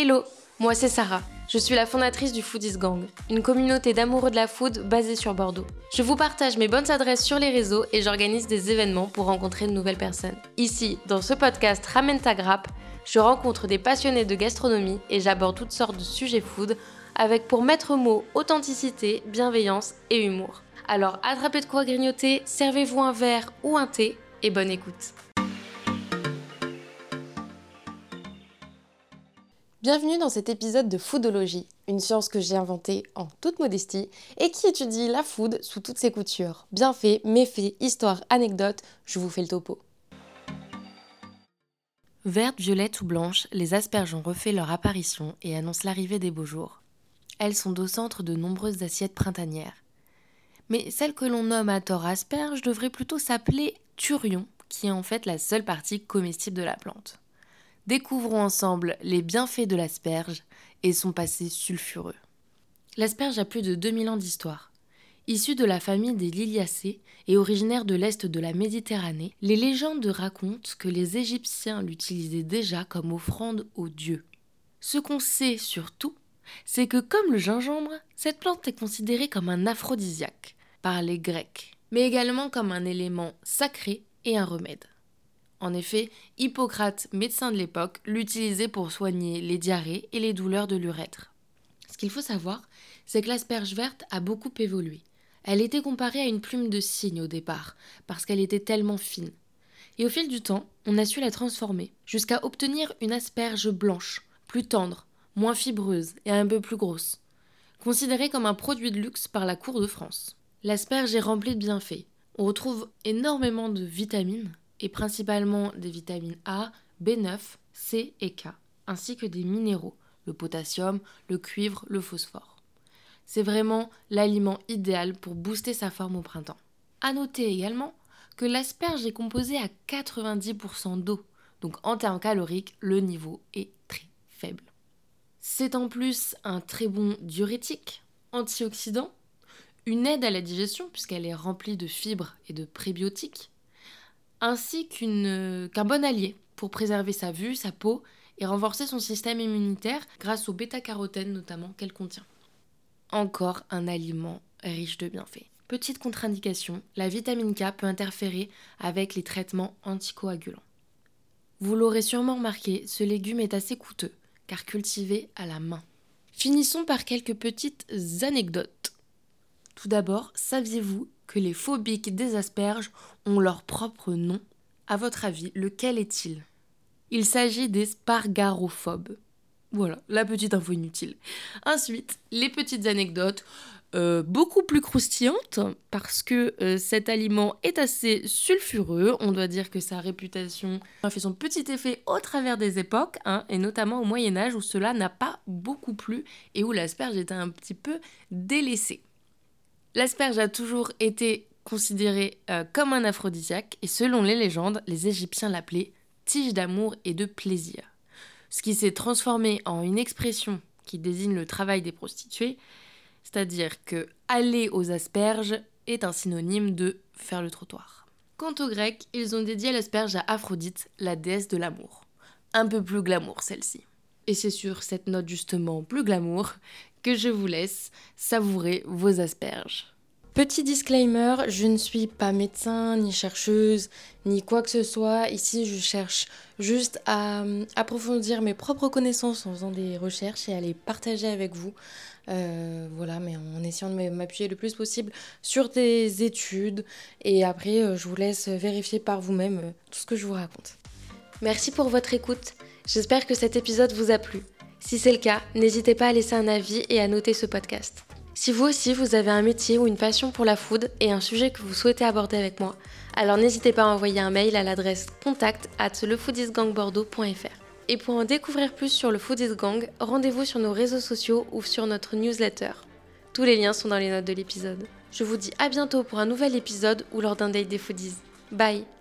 Hello, moi c'est Sarah. Je suis la fondatrice du Foodies Gang, une communauté d'amoureux de la food basée sur Bordeaux. Je vous partage mes bonnes adresses sur les réseaux et j'organise des événements pour rencontrer de nouvelles personnes. Ici, dans ce podcast Ramène ta grappe, je rencontre des passionnés de gastronomie et j'aborde toutes sortes de sujets food avec pour maître mot authenticité, bienveillance et humour. Alors attrapez de quoi grignoter, servez-vous un verre ou un thé et bonne écoute. Bienvenue dans cet épisode de Foodologie, une science que j'ai inventée en toute modestie et qui étudie la food sous toutes ses coutures. Bienfaits, méfaits, histoires, anecdotes, je vous fais le topo. Vertes, violettes ou blanches, les asperges ont refait leur apparition et annoncent l'arrivée des beaux jours. Elles sont au centre de nombreuses assiettes printanières. Mais celle que l'on nomme à tort asperge devrait plutôt s'appeler turion, qui est en fait la seule partie comestible de la plante. Découvrons ensemble les bienfaits de l'asperge et son passé sulfureux. L'asperge a plus de 2000 ans d'histoire. Issue de la famille des Liliacées et originaire de l'est de la Méditerranée, les légendes racontent que les Égyptiens l'utilisaient déjà comme offrande aux dieux. Ce qu'on sait surtout, c'est que comme le gingembre, cette plante est considérée comme un aphrodisiaque par les Grecs, mais également comme un élément sacré et un remède. En effet, Hippocrate, médecin de l'époque, l'utilisait pour soigner les diarrhées et les douleurs de l'urètre. Ce qu'il faut savoir, c'est que l'asperge verte a beaucoup évolué. Elle était comparée à une plume de cygne au départ, parce qu'elle était tellement fine. Et au fil du temps, on a su la transformer, jusqu'à obtenir une asperge blanche, plus tendre, moins fibreuse et un peu plus grosse. Considérée comme un produit de luxe par la cour de France. L'asperge est remplie de bienfaits. On retrouve énormément de vitamines, et principalement des vitamines A, B9, C et K, ainsi que des minéraux, le potassium, le cuivre, le phosphore. C'est vraiment l'aliment idéal pour booster sa forme au printemps. A noter également que l'asperge est composée à 90% d'eau, donc en termes caloriques, le niveau est très faible. C'est en plus un très bon diurétique, antioxydant, une aide à la digestion puisqu'elle est remplie de fibres et de prébiotiques, ainsi qu'un bon allié pour préserver sa vue, sa peau et renforcer son système immunitaire grâce au bêta-carotène notamment qu'elle contient. Encore un aliment riche de bienfaits. Petite contre-indication, la vitamine K peut interférer avec les traitements anticoagulants. Vous l'aurez sûrement remarqué, ce légume est assez coûteux, car cultivé à la main. Finissons par quelques petites anecdotes. Tout d'abord, saviez-vous que les phobiques des asperges ont leur propre nom? À votre avis, lequel est-il? Il s'agit des spargarophobes. Voilà, la petite info inutile. Ensuite, les petites anecdotes. Euh, beaucoup plus croustillantes parce que euh, cet aliment est assez sulfureux. On doit dire que sa réputation a fait son petit effet au travers des époques, hein, et notamment au Moyen Âge où cela n'a pas beaucoup plu et où l'asperge était un petit peu délaissée. L'asperge a toujours été considérée euh, comme un aphrodisiaque et selon les légendes, les Égyptiens l'appelaient tige d'amour et de plaisir. Ce qui s'est transformé en une expression qui désigne le travail des prostituées, c'est-à-dire que aller aux asperges est un synonyme de faire le trottoir. Quant aux Grecs, ils ont dédié l'asperge à Aphrodite, la déesse de l'amour. Un peu plus glamour celle-ci. Et c'est sur cette note justement plus glamour que je vous laisse savourer vos asperges. Petit disclaimer, je ne suis pas médecin, ni chercheuse, ni quoi que ce soit. Ici, je cherche juste à euh, approfondir mes propres connaissances en faisant des recherches et à les partager avec vous. Euh, voilà, mais en essayant de m'appuyer le plus possible sur des études. Et après, euh, je vous laisse vérifier par vous-même tout ce que je vous raconte. Merci pour votre écoute. J'espère que cet épisode vous a plu. Si c'est le cas, n'hésitez pas à laisser un avis et à noter ce podcast. Si vous aussi vous avez un métier ou une passion pour la food et un sujet que vous souhaitez aborder avec moi, alors n'hésitez pas à envoyer un mail à l'adresse contact at lefoodisgangbordeaux.fr. Et pour en découvrir plus sur le Foodies Gang, rendez-vous sur nos réseaux sociaux ou sur notre newsletter. Tous les liens sont dans les notes de l'épisode. Je vous dis à bientôt pour un nouvel épisode ou lors d'un date des foodies. Bye